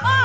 Bye.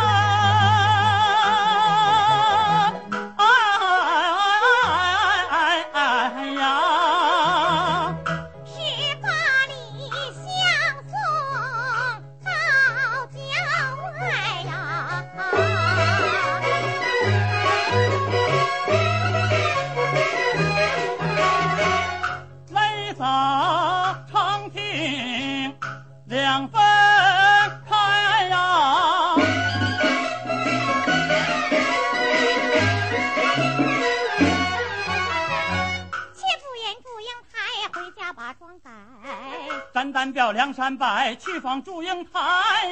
单单表梁山伯去访祝英台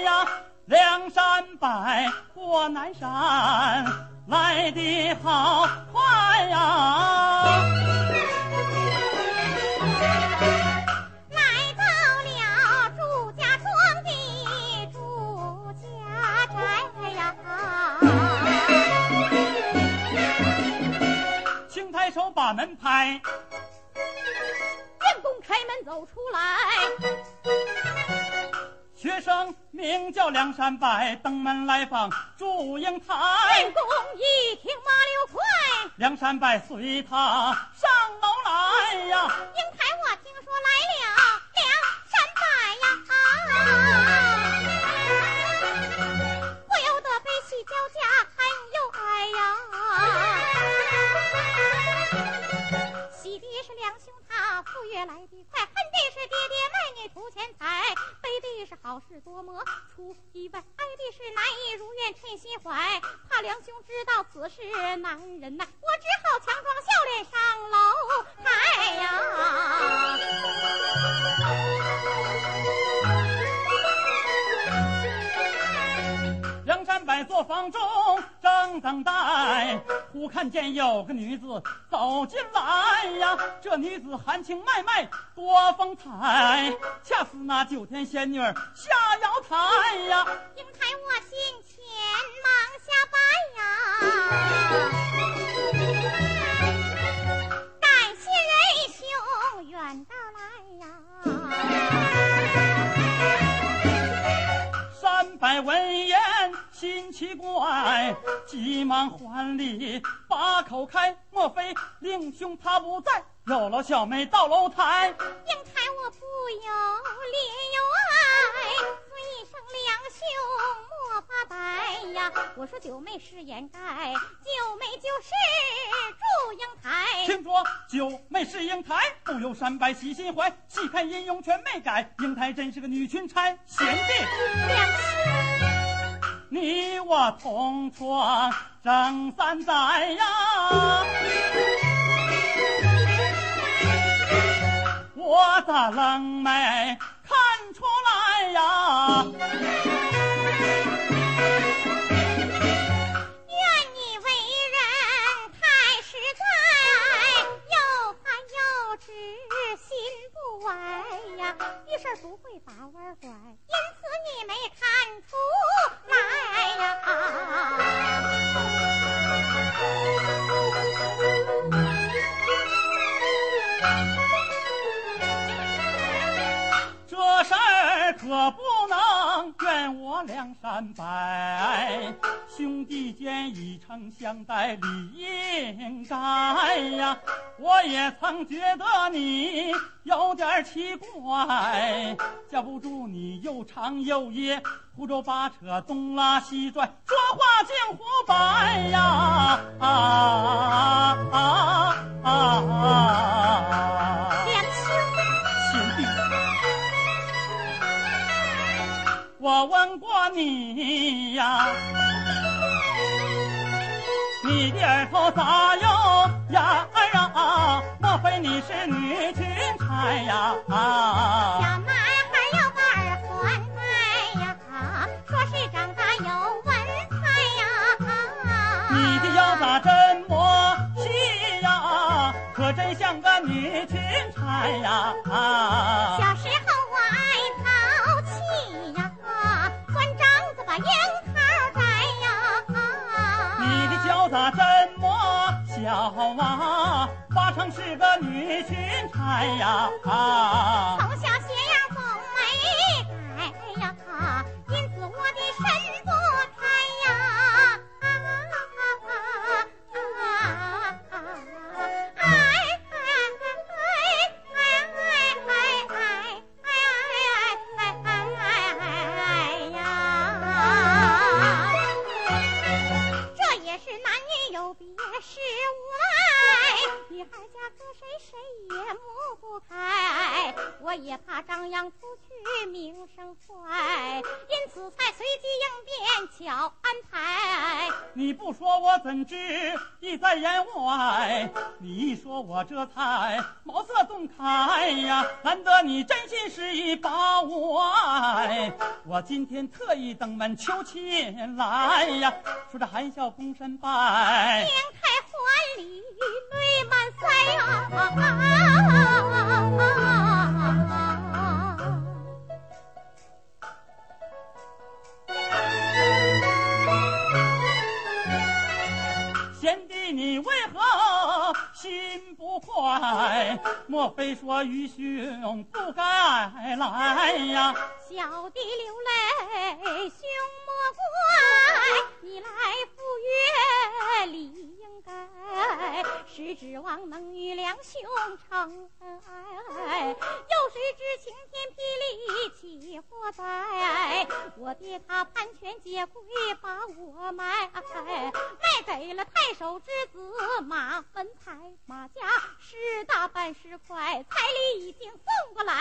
呀！梁山伯过南山来的好快呀！来到了祝家庄的祝家宅呀！青抬手把门拍，员工开门走出来，学生名叫梁山伯，登门来访祝英台员。工一听马六快，梁山伯随他上楼来呀，英台我听说来了来的快，恨的是爹爹卖女图钱财，悲的是好事多磨出意外，哀的是难以如愿趁心怀。怕梁兄知道此事难忍耐，我只好强装笑脸上楼台呀。梁山伯坐房中正等待，忽看见有个女子走进来呀。这女子含情脉脉多风采，恰似那九天仙女下瑶台呀。英台我心前忙下拜呀，言心奇怪，急忙还礼把口开，莫非令兄他不在，有了小妹到楼台。英台我不由怜有爱，尊一声两兄莫发呆呀。我说九妹是掩盖，九妹就是祝英台。听说九妹是英台，不由山伯喜心怀。细看音容全没改，英台真是个女裙钗。贤弟。你我同窗正三载呀，我的冷眉看出来呀。不会把弯拐因此你没看出来呀。这事儿可不能我梁山伯，兄弟间以诚相待理应该呀。我也曾觉得你有点奇怪，架不住你又长又野，胡诌八扯，东拉西拽，说话竟胡掰呀！啊啊啊啊！两兄，我问过你呀，你的儿头咋有眼儿啊？莫非你是女裙钗呀？啊小男孩有个耳环戴呀，说是长得有文采呀。你的腰咋这么细呀？可真像个女裙钗呀！啊小时候好啊？八成是个女巡差呀！啊，在言外？你一说我这才茅塞顿开呀！难得你真心实意把我爱，我今天特意登门求亲来呀！说这含笑躬身拜面。开欢礼，泪满腮呀！莫非说愚兄不该来呀？小弟流泪，兄莫怪，你来赴约礼呀该，是指望能与两兄成爱。有谁知晴天霹雳起火灾，我爹他盘旋结贵把我卖，卖给了太守之子马文才，马家十大半十块，彩礼已经送过来。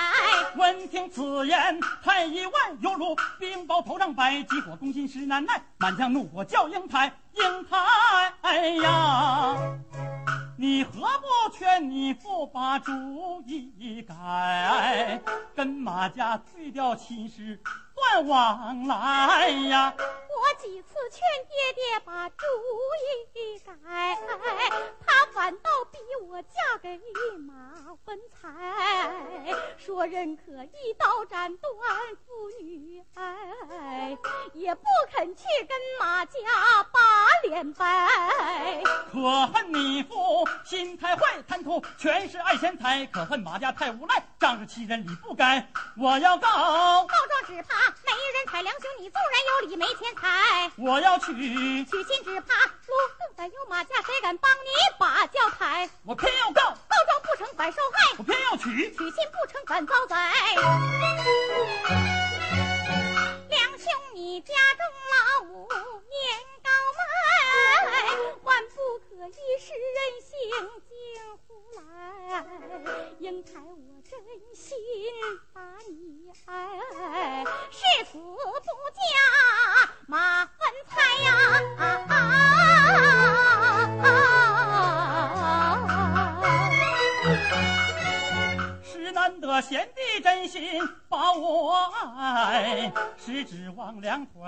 闻听此言，太医万犹如冰雹头上白，急火攻心实难耐。满将怒火叫英台，英台呀！你何不劝你父把主意改，跟马家退掉亲事，断往来呀？我几次劝爹爹把主意改，他反倒逼我嫁给马文才，说人可一刀斩断父女爱，也不肯去跟马家把脸掰。可恨你父心太坏，贪图权势爱钱财；可恨马家太无赖，仗着欺人理不该。我要告，告状只怕没人睬，两兄你纵然有理没钱财，我要娶，娶亲只怕路更在有马家，谁敢帮你把轿抬？我偏要告，告状不成反受害，我偏要娶。娶亲不成反遭灾。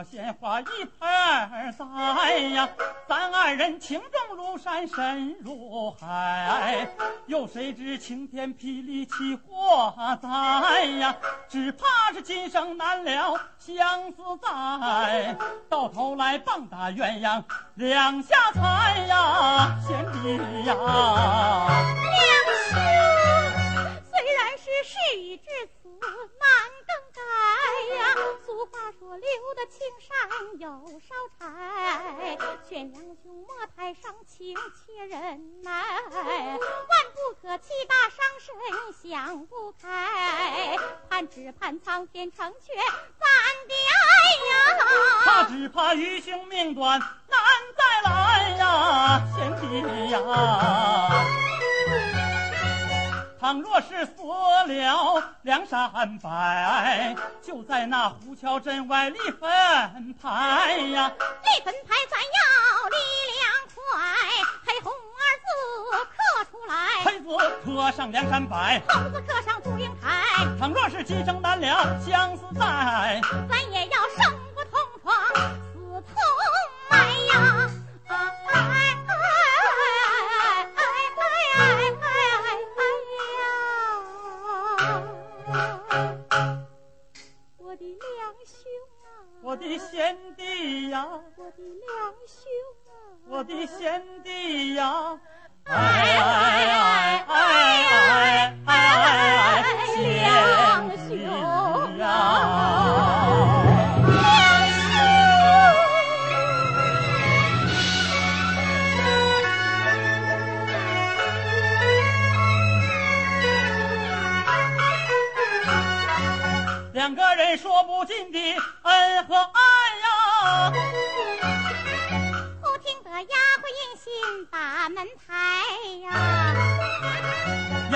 鲜花一盆栽呀。咱二人情重如山，深如海，有谁知晴天霹雳起火灾呀？只怕是今生难了相思债，到头来棒打鸳鸯两下才呀，贤弟呀。两兄，虽然是事已至此难更改青山有烧柴劝杨兄莫太伤情且忍耐万不可气大伤身想不开盼只盼苍天成全咱的爱呀怕只怕余兄命短难再来呀贤弟呀倘若是死了梁山伯，就在那胡桥镇外立坟牌呀。立坟牌咱要立两块，黑红二字刻出来，黑字刻上梁山伯，红字刻上祝英台。倘若是今生难了相思债，咱也要生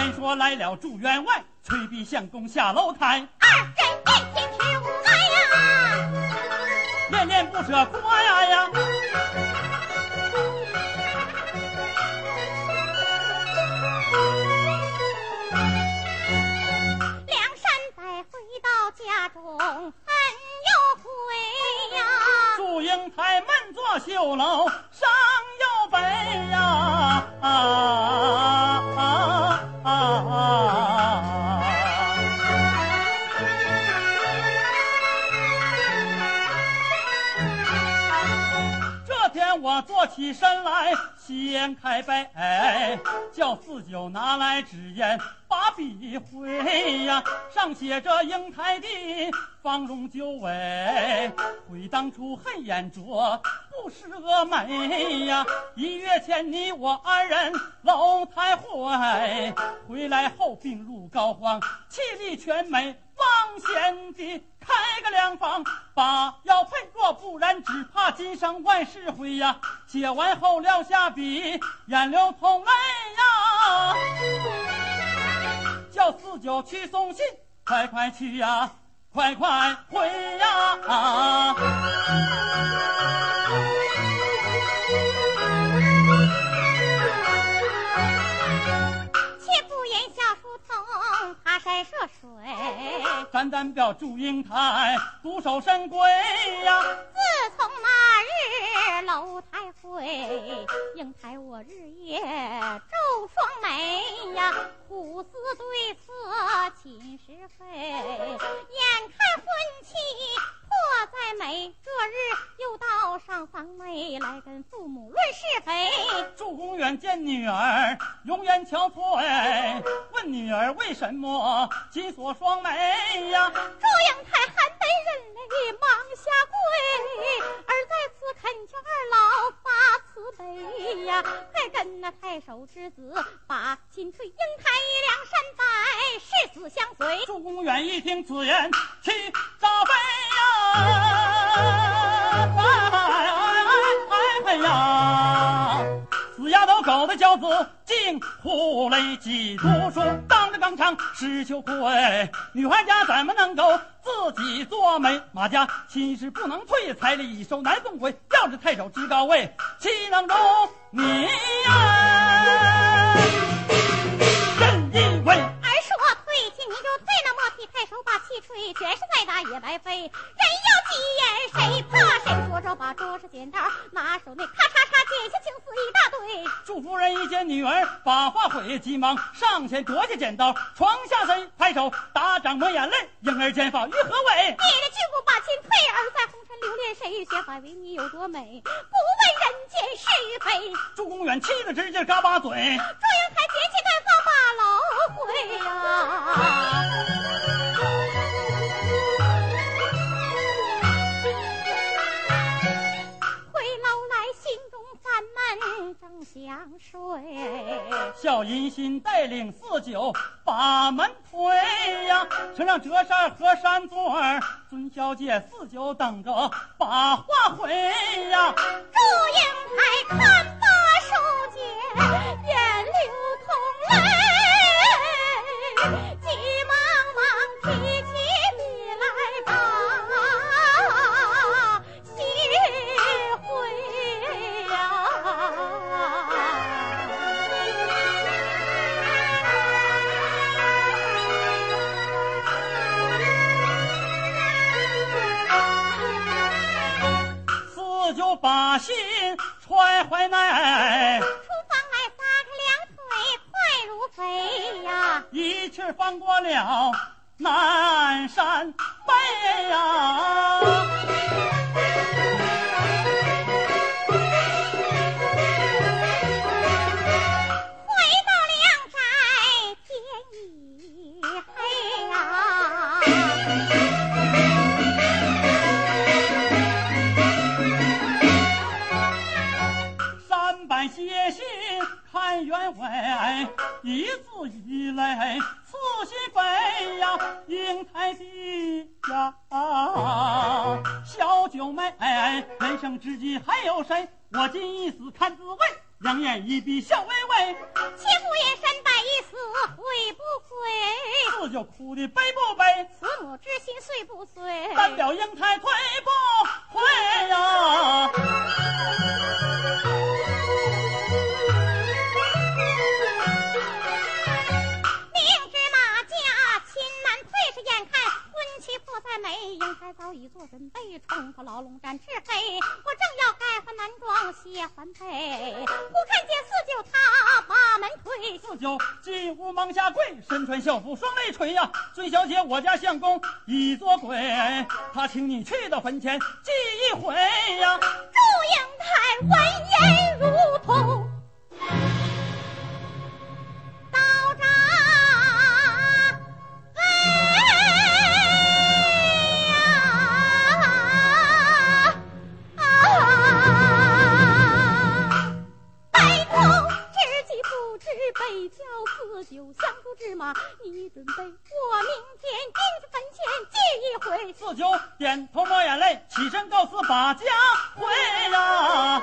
言说来了祝员外，催逼相公下楼台，二人见天吃无奈呀，恋恋不舍过呀呀。梁山伯回到家中很有悔呀，祝英台闷坐绣楼起身来，掀开杯，叫四九拿来纸烟，一回呀，上写着英台的芳容九尾，悔当初黑眼拙，不识峨眉呀。一月前你我二人楼台会，回来后病入膏肓，气力全没。望贤弟开个良方，把药配，若不然，只怕今生万事灰呀。写完后撂下笔，眼流痛泪呀。就去送信，快快去呀，快快回呀！啊山涉水，单单表祝英台独守深闺呀。自从那日楼台会，英台我日夜皱双眉呀，苦思对策寝食费，眼看婚期迫在美，这日又到上房内来跟父母论是非。祝公远见女儿容颜憔悴，问女儿为什么紧锁双眉呀？祝英台含泪忍泪忙下跪，儿在此恳求二老发慈悲呀，快跟那太守之子把亲翠英台两山伯誓死相随。祝公远一听此言，气炸飞呀！哎哎哎哎哎呀！死丫头狗的教子竟胡雷几读书，当着纲常是羞愧。女孩家怎么能够自己做媒？马家亲事不能退，彩礼已收难送回。要是太守知高位，岂能容你呀？那莫替太守把气吹，全是再打也白费。人要急眼，谁怕谁？说着把桌上剪刀拿手内咔嚓嚓剪下青丝一大堆。祝夫人一见女儿把话毁，急忙上前夺下剪刀，床下身拍手打掌抹眼泪，婴儿剪发于何为？爹的拒不把亲退，儿在红尘留恋，谁学法为你有多美？不问人间是与非。祝公远气得直接嘎巴嘴，祝英台捡起短发把楼毁呀、小银心带领四九把门推呀，乘上折扇和扇座儿，孙小姐四九等着把话回呀。祝英台看把心揣怀内，厨房来撒开两腿快如飞呀，一气翻过了南山北呀。员外一字一泪刺心扉呀，英台的呀，小九妹，人生知己还有谁？我今一死看滋味，两眼一闭笑微微。千古言山拜一死悔不悔？四舅哭的悲不悲？慈母之心碎不碎？代表英台退不准备，冲破牢笼展翅飞。我正要改换男装卸环被，忽看见四舅他把门推。四舅进屋忙下跪，身穿孝服双泪垂呀。孙小姐，我家相公已做鬼，他请你去到坟前祭一回呀。祝英台闻言如你准备，我明天进去坟前祭一回。四舅点头抹眼泪，起身告辞把家回呀。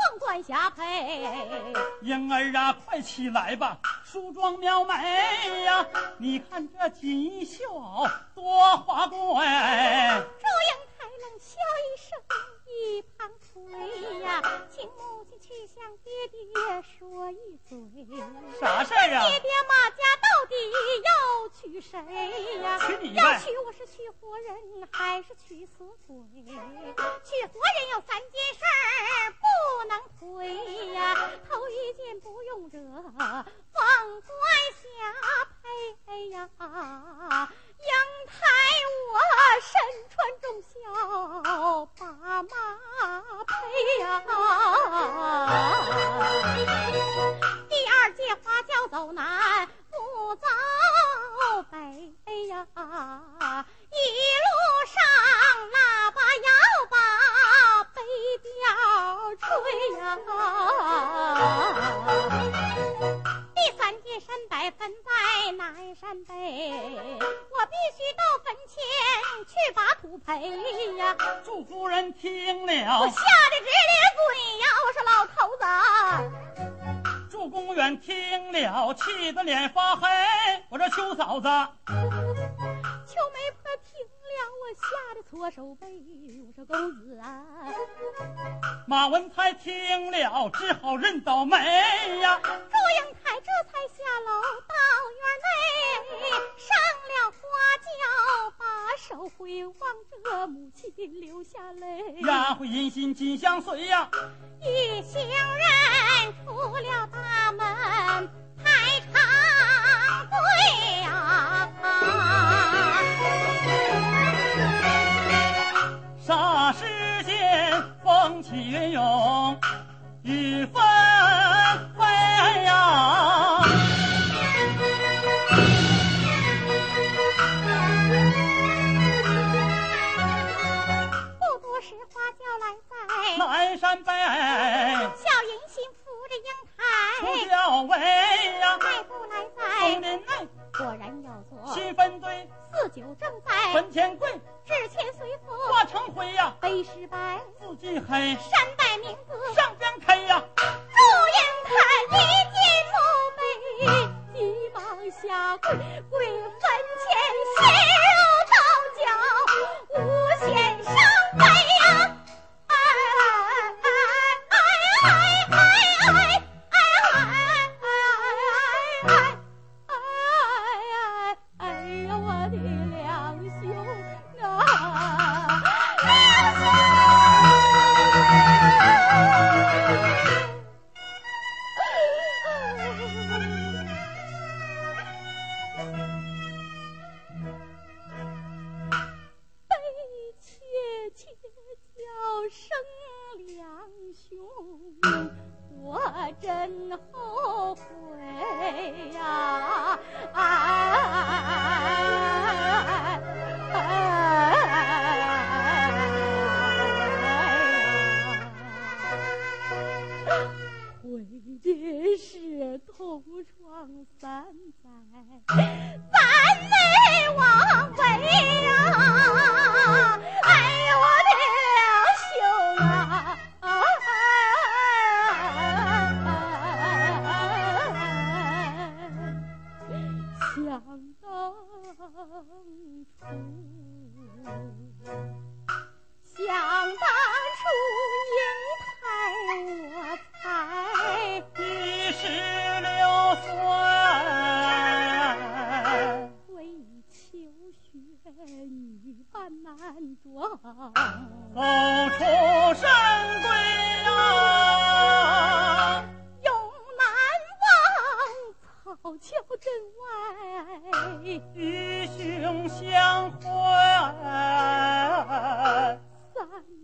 凤冠霞帔，英儿啊，快起来吧，梳妆描眉呀，你看这锦衣绣袄多华贵。祝英台冷笑一声，一旁催呀，请母亲去向爹爹说一嘴，啥事儿啊？爹爹马家到底要娶谁呀？娶你要娶我是娶活人还是娶死鬼？娶活人有三件事儿不能回呀，头一件不用惹凤冠霞马文才听了，只好认倒霉呀。祝英台这才下楼到院内，上了花轿，把手回望着母亲流下泪。丫鬟银心紧相随呀，一行人出了大门，云涌，雨纷纷呀。不多时，花轿来在南山北，小银心扶着英台。出轿位呀。迈步来在松林内，果然要做七分堆，四九正在。坟前跪，纸钱随佛化成灰呀。碑石白，字迹黑，山带名字。上边开呀。哎悔的是同窗三载，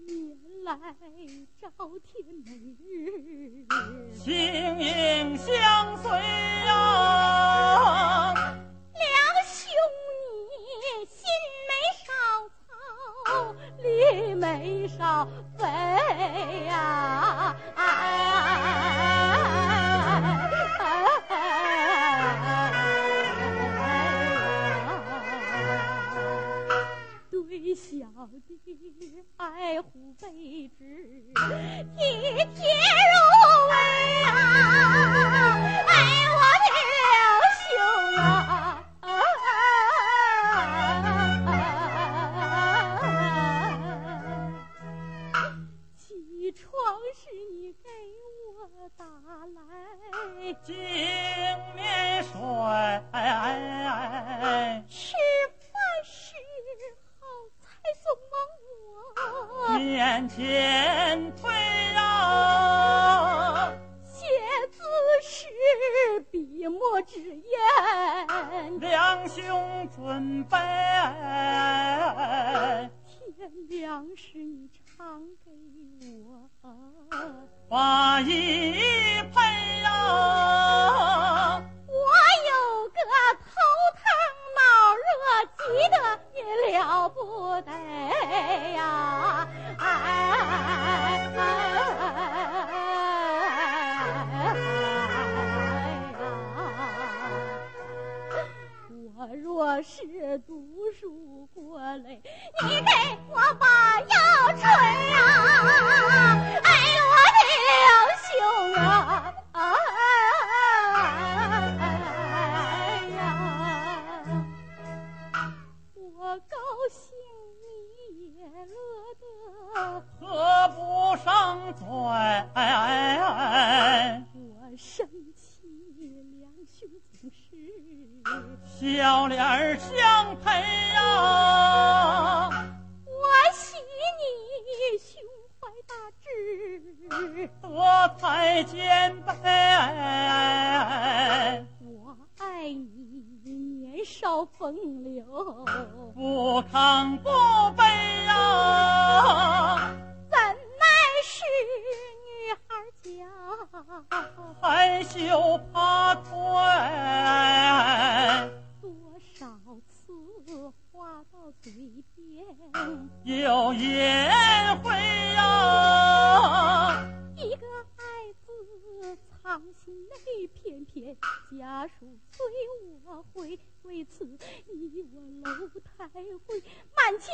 年来朝天每日，形影相随呀。两兄你心没少操，力没少费呀！小弟爱护备至，体贴入微啊！爱，我的两兄啊！起床时你给我打来，镜面水，吃饭时好菜送往我，面前推啊。写字时笔墨纸砚，两兄准备，天亮时你常给我。把一配了不得呀！哎呀！我若是读书过累，你给我把药吹呀！哎呦，我的两兄啊！哎我高兴你也乐得，合不上嘴。我生气两兄总是。笑脸相陪呀，我喜你胸怀大志，德才兼备。我爱你少风流，不亢不卑呀，怎奈是女孩家，害羞怕退。多少次话到嘴边，有颜回呀，一个爱字伤心泪翩翩家书催我回。为此，你我楼台会，满腔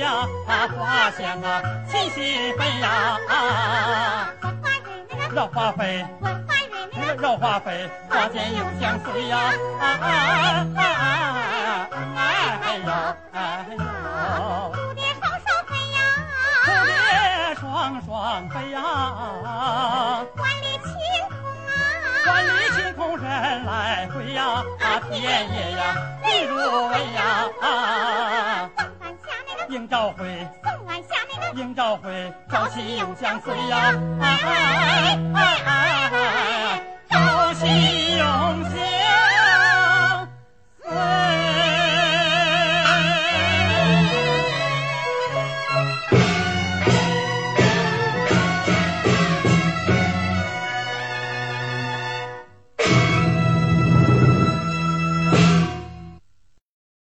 呀，啊花香啊气息飞呀，闻花蕊那个绕花飞，绕花飞，花间又相随呀，啊啊啊啊哎呦哎呦，蝴蝶双双飞蝴呀，蝶双双飞呀，万里晴空啊，万里晴空人来回呀，啊天野呀地如围呀，啊应朝晖。送俺下那个。应朝晖，朝夕永相随呀！哎哎哎哎哎，朝夕永相。